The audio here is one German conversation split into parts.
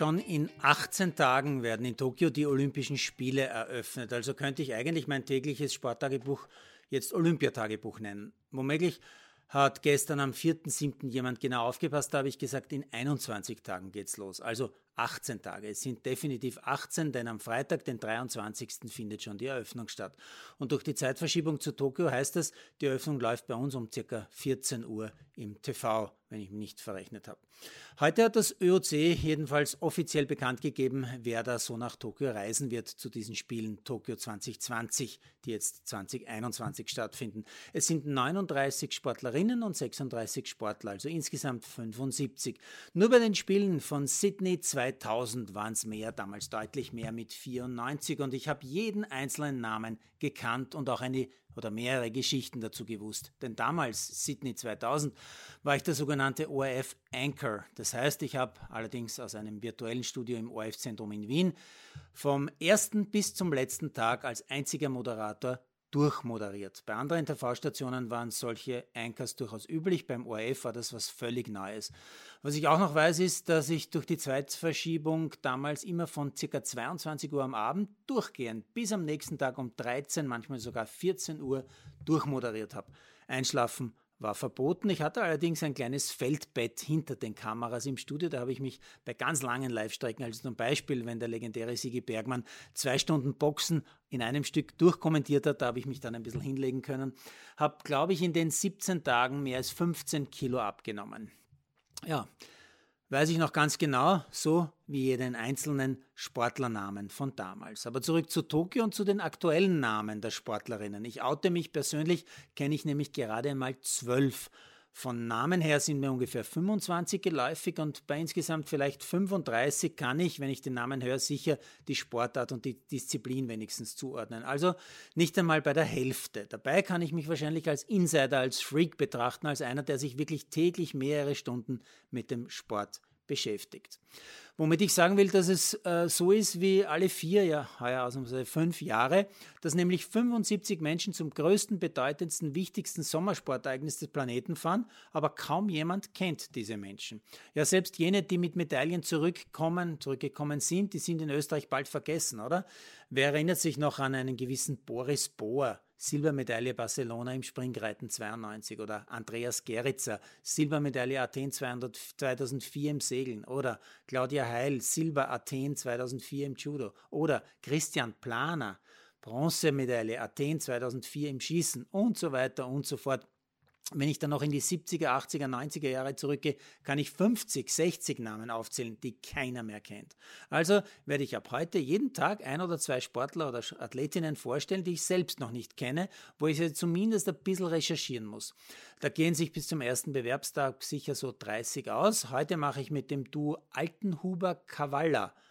Schon in 18 Tagen werden in Tokio die Olympischen Spiele eröffnet. Also könnte ich eigentlich mein tägliches Sporttagebuch jetzt Olympiatagebuch nennen. Womöglich hat gestern am 4.7. jemand genau aufgepasst, da habe ich gesagt, in 21 Tagen geht's los. Also 18 Tage. Es sind definitiv 18, denn am Freitag, den 23. findet schon die Eröffnung statt. Und durch die Zeitverschiebung zu Tokio heißt das, die Eröffnung läuft bei uns um circa 14 Uhr im TV, wenn ich mich nicht verrechnet habe. Heute hat das ÖOC jedenfalls offiziell bekannt gegeben, wer da so nach Tokio reisen wird zu diesen Spielen Tokio 2020, die jetzt 2021 stattfinden. Es sind 39 Sportlerinnen und 36 Sportler, also insgesamt 75. Nur bei den Spielen von Sydney 2020 2000 waren es mehr, damals deutlich mehr mit 94 und ich habe jeden einzelnen Namen gekannt und auch eine oder mehrere Geschichten dazu gewusst. Denn damals, Sydney 2000, war ich der sogenannte ORF Anchor. Das heißt, ich habe allerdings aus einem virtuellen Studio im ORF-Zentrum in Wien vom ersten bis zum letzten Tag als einziger Moderator durchmoderiert. Bei anderen TV-Stationen waren solche Anchors durchaus üblich, beim ORF war das was völlig Neues. Was ich auch noch weiß, ist, dass ich durch die Zweitverschiebung damals immer von ca. 22 Uhr am Abend durchgehend bis am nächsten Tag um 13, manchmal sogar 14 Uhr durchmoderiert habe. Einschlafen war verboten. Ich hatte allerdings ein kleines Feldbett hinter den Kameras im Studio. Da habe ich mich bei ganz langen Live-Strecken, also zum Beispiel, wenn der legendäre Sigi Bergmann zwei Stunden Boxen in einem Stück durchkommentiert hat, da habe ich mich dann ein bisschen hinlegen können, habe, glaube ich, in den 17 Tagen mehr als 15 Kilo abgenommen. Ja, weiß ich noch ganz genau, so wie jeden einzelnen Sportlernamen von damals. Aber zurück zu Tokio und zu den aktuellen Namen der Sportlerinnen. Ich oute mich persönlich, kenne ich nämlich gerade einmal zwölf von Namen her sind mir ungefähr 25 geläufig und bei insgesamt vielleicht 35 kann ich, wenn ich den Namen höre, sicher die Sportart und die Disziplin wenigstens zuordnen. Also nicht einmal bei der Hälfte. Dabei kann ich mich wahrscheinlich als Insider, als Freak betrachten, als einer, der sich wirklich täglich mehrere Stunden mit dem Sport beschäftigt. Womit ich sagen will, dass es äh, so ist wie alle vier, ja heuer ausnahmsweise fünf Jahre, dass nämlich 75 Menschen zum größten, bedeutendsten, wichtigsten Sommersportereignis des Planeten fahren, aber kaum jemand kennt diese Menschen. Ja, selbst jene, die mit Medaillen zurückkommen, zurückgekommen sind, die sind in Österreich bald vergessen, oder? Wer erinnert sich noch an einen gewissen Boris Bohr? Silbermedaille Barcelona im Springreiten 92 oder Andreas Geritzer, Silbermedaille Athen 200, 2004 im Segeln oder Claudia Heil, Silber Athen 2004 im Judo oder Christian Planer, Bronzemedaille Athen 2004 im Schießen und so weiter und so fort. Wenn ich dann noch in die 70er, 80er, 90er Jahre zurückgehe, kann ich 50, 60 Namen aufzählen, die keiner mehr kennt. Also werde ich ab heute jeden Tag ein oder zwei Sportler oder Athletinnen vorstellen, die ich selbst noch nicht kenne, wo ich sie zumindest ein bisschen recherchieren muss. Da gehen sich bis zum ersten Bewerbstag sicher so 30 aus. Heute mache ich mit dem Duo Altenhuber-Kavalla äh,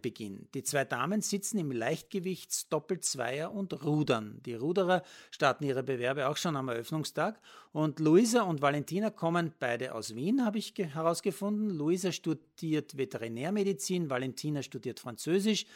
Beginn. Die zwei Damen sitzen im Leichtgewichts Doppelzweier und rudern. Die Ruderer starten ihre Bewerbe auch schon am Eröffnungstag und Luisa und Valentina kommen beide aus Wien, habe ich herausgefunden. Luisa studiert Veterinärmedizin, Valentina studiert Französisch.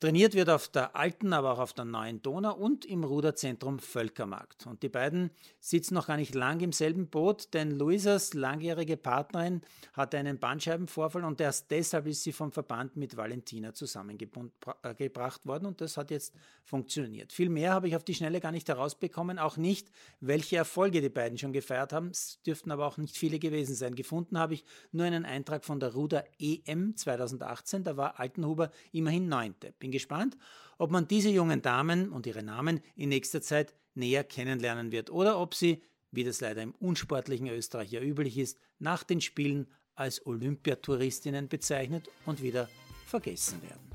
Trainiert wird auf der alten, aber auch auf der neuen Donau und im Ruderzentrum Völkermarkt. Und die beiden sitzen noch gar nicht lang im selben Boot, denn Luisas langjährige Partnerin hatte einen Bandscheibenvorfall und erst deshalb ist sie vom Verband mit Valentina zusammengebracht worden und das hat jetzt funktioniert. Viel mehr habe ich auf die Schnelle gar nicht herausbekommen, auch nicht, welche Erfolge die beiden schon gefeiert haben. Es dürften aber auch nicht viele gewesen sein. Gefunden habe ich nur einen Eintrag von der Ruder EM 2018, da war Altenhuber immerhin Neunte bin gespannt, ob man diese jungen Damen und ihre Namen in nächster Zeit näher kennenlernen wird oder ob sie, wie das leider im unsportlichen Österreich ja üblich ist, nach den Spielen als Olympiatouristinnen bezeichnet und wieder vergessen werden.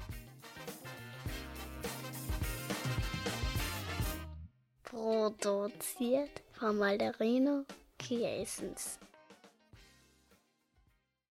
Produziert von Malderino Kiesens.